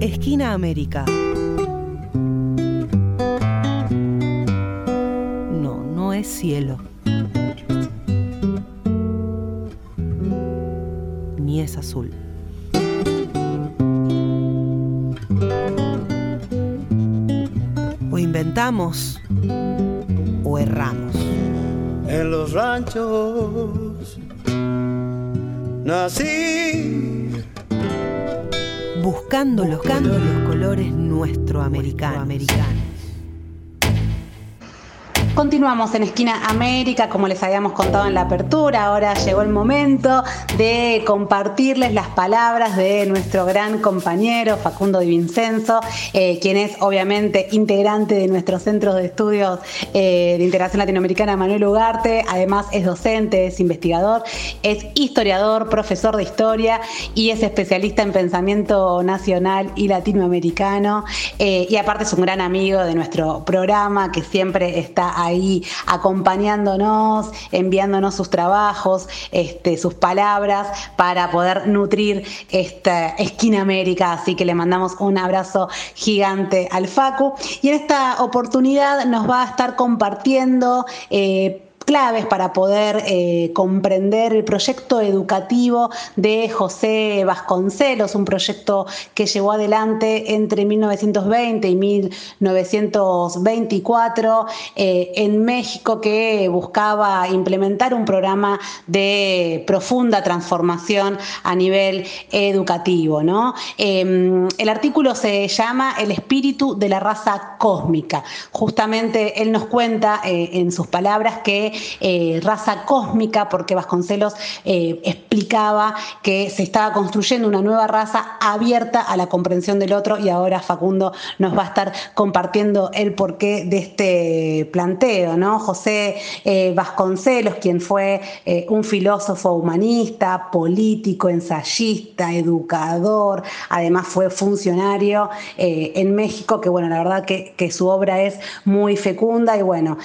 Esquina América. No, no es cielo. Ni es azul. O inventamos o erramos. En los ranchos nací Buscando los, buscando los colores nuestro americano. Continuamos en Esquina América, como les habíamos contado en la apertura. Ahora llegó el momento de compartirles las palabras de nuestro gran compañero Facundo Di Vincenzo, eh, quien es obviamente integrante de nuestros centros de estudios eh, de integración latinoamericana Manuel Ugarte. Además, es docente, es investigador, es historiador, profesor de historia y es especialista en pensamiento nacional y latinoamericano. Eh, y aparte, es un gran amigo de nuestro programa que siempre está ahí acompañándonos, enviándonos sus trabajos, este, sus palabras para poder nutrir esta esquina América. Así que le mandamos un abrazo gigante al Facu. Y en esta oportunidad nos va a estar compartiendo. Eh, claves para poder eh, comprender el proyecto educativo de José Vasconcelos, un proyecto que llevó adelante entre 1920 y 1924 eh, en México que buscaba implementar un programa de profunda transformación a nivel educativo. ¿no? Em, el artículo se llama El espíritu de la raza cósmica. Justamente él nos cuenta eh, en sus palabras que eh, raza cósmica, porque Vasconcelos eh, explicaba que se estaba construyendo una nueva raza abierta a la comprensión del otro y ahora Facundo nos va a estar compartiendo el porqué de este planteo, ¿no? José eh, Vasconcelos, quien fue un filósofo humanista, político, ensayista, educador, además fue funcionario en México, que bueno, la verdad que, su obra es muy fecunda y bueno,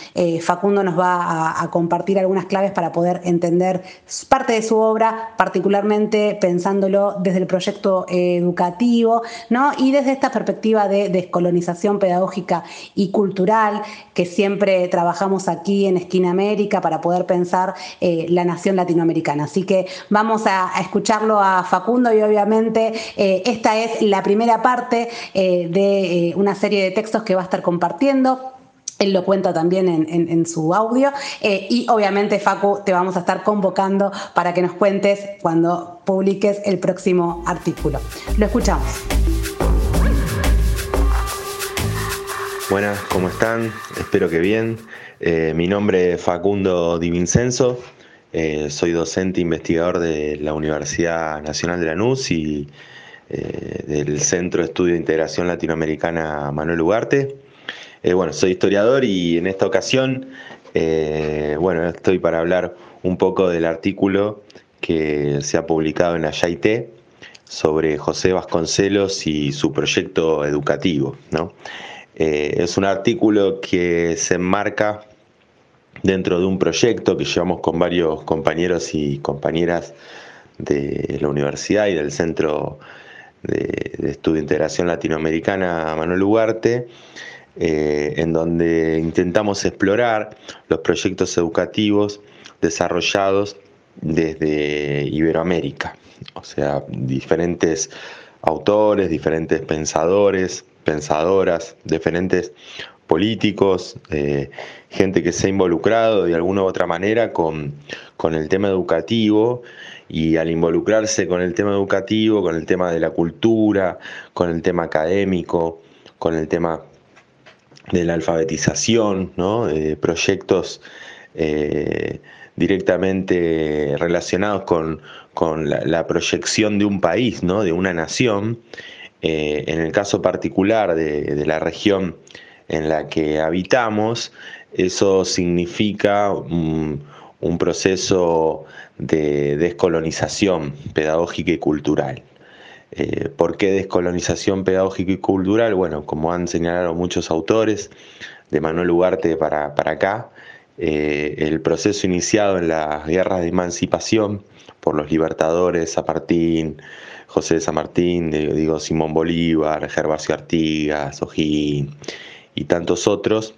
Facundo nos va a, a compartir algunas claves para poder entender parte de su obra, particularmente pensándolo desde el proyecto educativo, ¿no? Y desde esta perspectiva de descolonización pedagógica y cultural que siempre trabajamos aquí en Esquina América para poder pensar eh, la nación latinoamericana. Así que vamos a, escucharlo a Facundo y obviamente eh, esta es la primera parte eh, de una serie de textos que va a estar compartiendo. Él lo cuenta también en, su audio. Eh, y obviamente, Facu, te vamos a estar convocando para que nos cuentes cuando publiques el próximo artículo. Lo escuchamos. Buenas, ¿cómo están? Espero que bien. Eh, mi nombre es Facundo Di Vincenzo. Eh, soy docente investigador de la Universidad Nacional de Lanús y del Centro de Estudio de Integración Latinoamericana Manuel Ugarte. Eh, bueno, soy historiador y en esta ocasión, eh, bueno, estoy para hablar un poco del artículo que se ha publicado en Ayaité sobre José Vasconcelos y su proyecto educativo. Eh, es un artículo que se enmarca dentro de un proyecto que llevamos con varios compañeros y compañeras de la universidad y del Centro de, de Estudio de Integración Latinoamericana Manuel Ugarte, eh, en donde intentamos explorar los proyectos educativos desarrollados desde Iberoamérica, o sea, diferentes autores, diferentes pensadores, pensadoras, diferentes políticos, eh, gente que se ha involucrado de alguna u otra manera con, con, el tema educativo y al involucrarse con el tema educativo, con el tema de la cultura, con el tema académico, con el tema de la alfabetización, ¿no? proyectos eh, directamente relacionados con, la, proyección de un país, ¿no? de una nación. Eh, en el caso particular de, la región en la que habitamos, eso significa un proceso de descolonización pedagógica y cultural. Eh, ¿Por qué descolonización pedagógica y cultural? Bueno, como han señalado muchos autores, de Manuel Ugarte para, para acá, eh, el proceso iniciado en las guerras de emancipación por los libertadores, San Martín, José de San Martín, digo, Simón Bolívar, Gervasio Artigas, O'Higgins y tantos otros,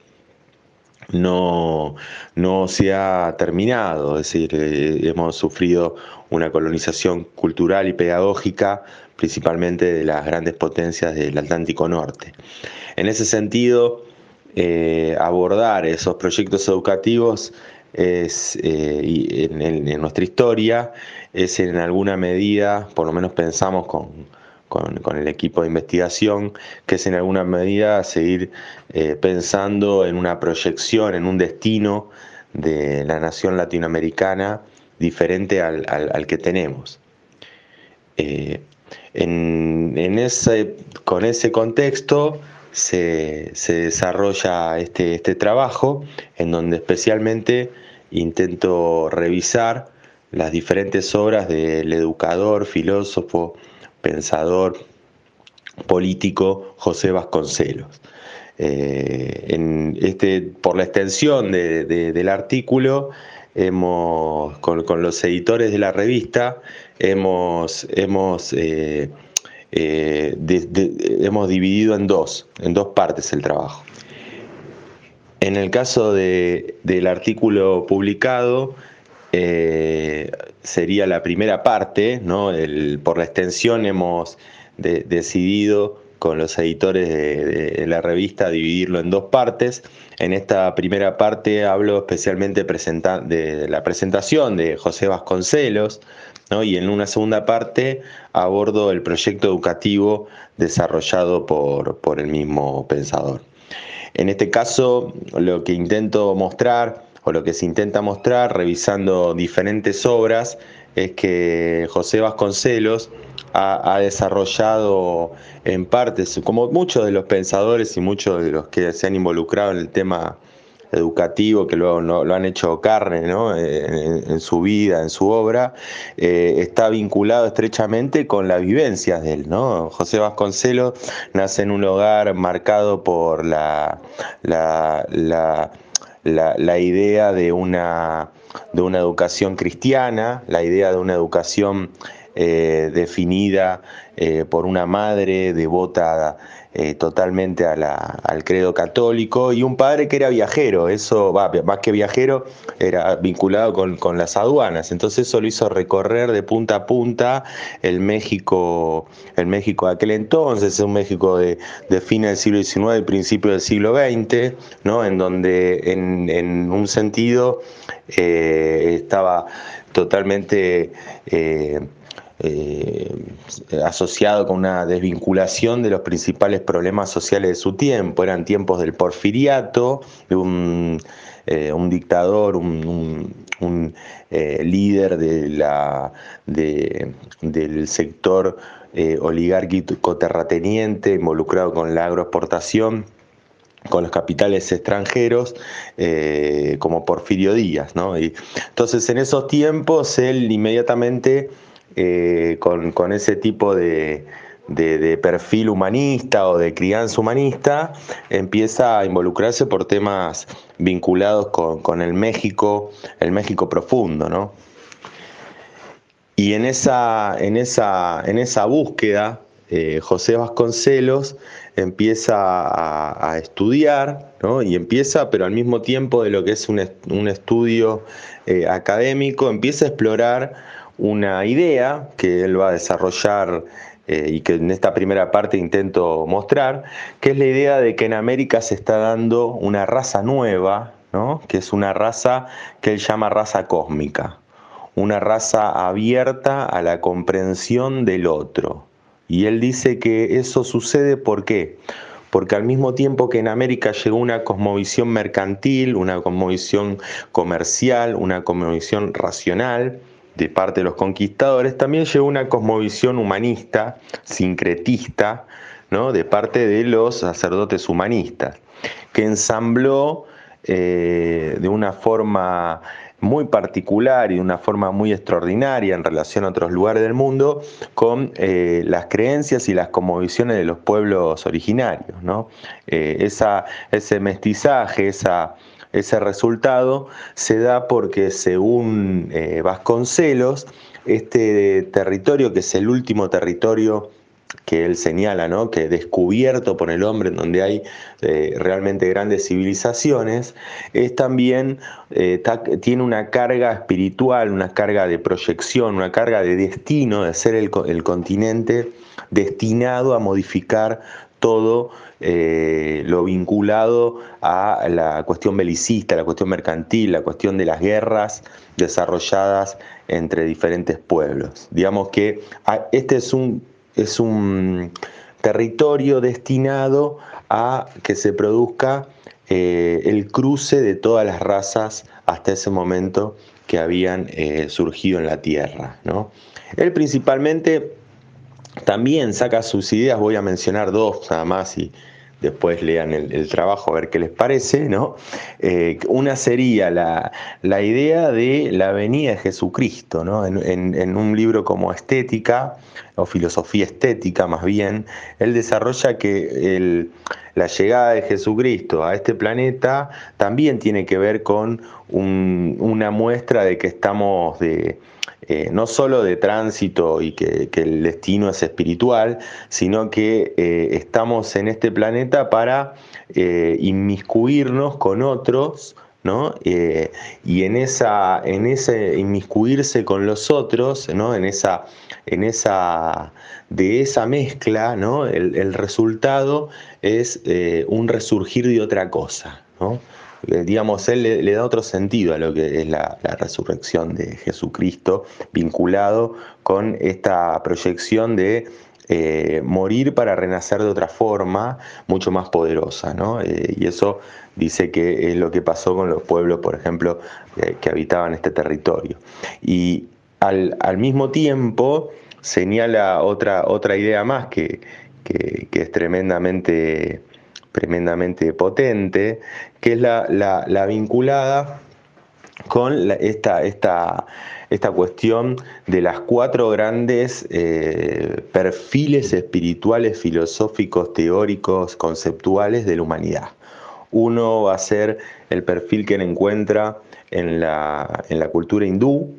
no, no se ha terminado, es decir, eh, hemos sufrido una colonización cultural y pedagógica, principalmente de las grandes potencias del Atlántico Norte. En ese sentido, eh, abordar esos proyectos educativos es, eh, en, nuestra historia es en alguna medida, por lo menos pensamos con, con, el equipo de investigación, que es en alguna medida seguir eh, pensando en una proyección, en un destino de la nación latinoamericana diferente al, que tenemos. En, ese, con ese contexto se, desarrolla este, este trabajo, en donde especialmente intento revisar las diferentes obras del educador, filósofo, pensador político José Vasconcelos. Eh, en este, por la extensión del artículo, hemos, con, los editores de la revista, hemos, hemos, eh, eh, hemos dividido en dos, en dos partes el trabajo. En el caso del artículo publicado, eh, sería la primera parte, ¿no? por la extensión hemos decidido con los editores de, la revista dividirlo en dos partes. En esta primera parte hablo especialmente de la presentación de José Vasconcelos, y en una segunda parte abordo el proyecto educativo desarrollado por, por el mismo pensador. En este caso, lo que intento mostrar o lo que se intenta mostrar revisando diferentes obras es que José Vasconcelos ha, desarrollado en parte, como muchos de los pensadores y muchos de los que se han involucrado en el tema educativo, que luego lo, han hecho carne en, su vida, en su obra, eh, está vinculado estrechamente con las vivencias de él. ¿no? José Vasconcelos nace en un hogar marcado por la, la la, idea de una, de una educación cristiana, la idea de una educación eh, definida eh, por una madre devota eh, totalmente al credo católico y un padre que era viajero, eso va, más que viajero, era vinculado con, las aduanas, entonces eso lo hizo recorrer de punta a punta el México, el México de aquel entonces, un México de, de fines del siglo XIX y principio del siglo XX, ¿no? en donde en, un sentido estaba totalmente asociado con una desvinculación de los principales problemas sociales de su tiempo. Eran tiempos del porfiriato, de un, eh, dictador, un, eh, líder del sector oligárquico terrateniente involucrado con la agroexportación con los capitales extranjeros como Porfirio Díaz. entonces en esos tiempos él inmediatamente eh, con, ese tipo de, perfil humanista o de crianza humanista, empieza a involucrarse por temas vinculados con, el México, el México profundo, ¿no? Y en esa, búsqueda, eh, José Vasconcelos empieza a, estudiar, y empieza, pero al mismo tiempo de lo que es un, estudio eh, académico, empieza a explorar una idea que él va a desarrollar eh, y que en esta primera parte intento mostrar, que es la idea de que en América se está dando una raza nueva, ¿no? que es una raza que él llama raza cósmica, una raza abierta a la comprensión del otro. Y él dice que eso sucede. Porque al mismo tiempo que en América llegó una cosmovisión mercantil, una cosmovisión comercial, una cosmovisión racional, de parte de los conquistadores, también llegó una cosmovisión humanista, sincretista, ¿no? de parte de los sacerdotes humanistas, que ensambló eh, de una forma muy particular y de una forma muy extraordinaria en relación a otros lugares del mundo con eh, las creencias y las cosmovisiones de los pueblos originarios. ¿no? Eh, esa, ese mestizaje, esa ese resultado se da porque según eh, Vasconcelos, este territorio, que es el último territorio que él señala, ¿no? que descubierto por el hombre, en donde hay eh, realmente grandes civilizaciones, es también, eh, tiene una carga espiritual, una carga de proyección, una carga de destino, de ser el, continente destinado a modificar todo eh, lo vinculado a la cuestión belicista, la cuestión mercantil, la cuestión de las guerras desarrolladas entre diferentes pueblos. Digamos que ah, este es un es un territorio destinado a que se produzca eh, el cruce de todas las razas hasta ese momento que habían eh, surgido en la Tierra. ¿no? Él principalmente también saca sus ideas, voy a mencionar dos nada más y después lean el, trabajo a ver qué les parece, ¿no? Eh, una sería la, idea de la venida de Jesucristo, ¿no? En, un libro como Estética, o Filosofía Estética más bien, él desarrolla que la llegada de Jesucristo a este planeta también tiene que ver con una muestra de que estamos de eh, no solo de tránsito y que, el destino es espiritual, sino que eh, estamos en este planeta para eh, inmiscuirnos con otros, ¿no? y en, esa, en ese inmiscuirse con los otros, ¿no? en, esa, en esa, de esa mezcla, ¿no? el, el resultado es un resurgir de otra cosa. ¿no? Eh, digamos, él le, da otro sentido a lo que es la, resurrección de Jesucristo, vinculado con esta proyección de eh, morir para renacer de otra forma, mucho más poderosa, ¿no? Eh, y eso dice que es lo que pasó con los pueblos, por ejemplo, que habitaban este territorio. Y al, mismo tiempo señala otra, otra idea más que, que es tremendamente tremendamente potente, que es la, vinculada con esta, esta, esta, cuestión de las cuatro grandes eh, perfiles espirituales, filosóficos, teóricos, conceptuales de la humanidad. Uno va a ser el perfil que encuentra en la, en la cultura hindú,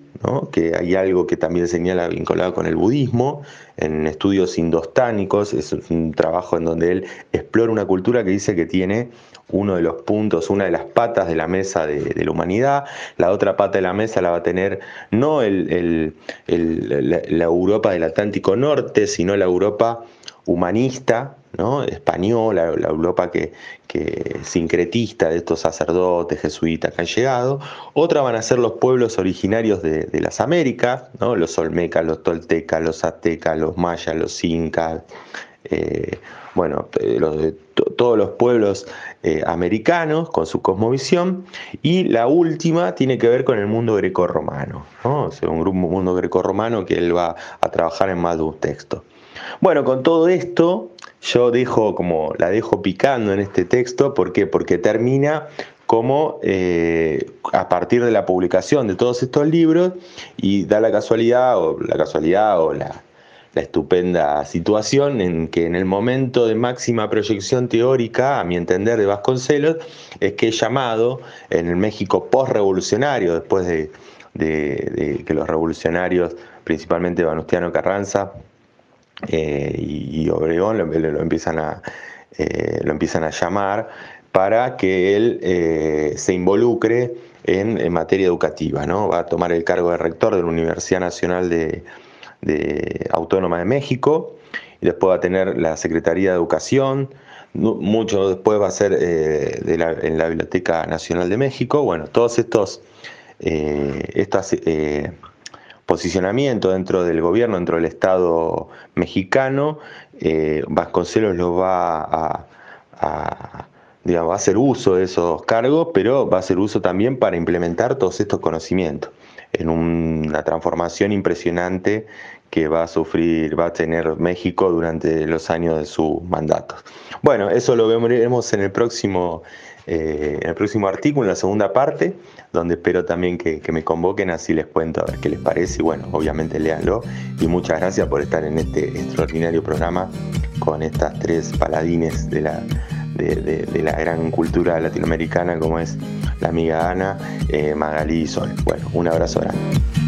que hay algo que también señala vinculado con el budismo, en estudios indostánicos, es un trabajo en donde él explora una cultura que dice que tiene uno de los puntos, una de las patas de la mesa de, la humanidad, la otra pata de la mesa la va a tener no el, la Europa del Atlántico Norte, sino la Europa humanista, ¿no? española, la Europa que, sincretista de estos sacerdotes jesuitas que han llegado. Otra van a ser los pueblos originarios de, las Américas, ¿no? los olmecas, los toltecas, los aztecas, los mayas, los incas, eh, bueno, eh, todos los pueblos eh, americanos con su cosmovisión. Y la última tiene que ver con el mundo grecorromano, ¿no? o un grupo mundo grecorromano que él va a trabajar en más de un texto. Bueno, con todo esto, yo dejo como la dejo picando en este texto, ¿por qué? Porque termina como eh, a partir de la publicación de todos estos libros y da la casualidad o la casualidad o la, estupenda situación en que en el momento de máxima proyección teórica, a mi entender, de Vasconcelos, es que es llamado en el México postrevolucionario, después de, que los revolucionarios, principalmente Vanustiano Carranza, eh, y, Obregón lo, empiezan a, eh, lo empiezan a llamar para que él eh, se involucre en, materia educativa. ¿no? Va a tomar el cargo de rector de la Universidad Nacional de, Autónoma de México y después va a tener la Secretaría de Educación. Mucho después va a ser en la Biblioteca Nacional de México. Bueno, todos estos, estas posicionamiento dentro del gobierno, dentro del Estado mexicano, eh, Vasconcelos lo va a, digamos, va a hacer uso de esos cargos, pero va a hacer uso también para implementar todos estos conocimientos en una transformación impresionante que va a sufrir, va a tener México durante los años de su mandato. Bueno, eso lo veremos en el próximo eh, en el próximo artículo, en la segunda parte, donde espero también que, me convoquen, así les cuento a ver qué les parece y bueno, obviamente léanlo. Y muchas gracias por estar en este extraordinario programa con estas tres paladines de la, de, la gran cultura latinoamericana como es la amiga Ana, eh, Magalí y Sol. Bueno, un abrazo grande.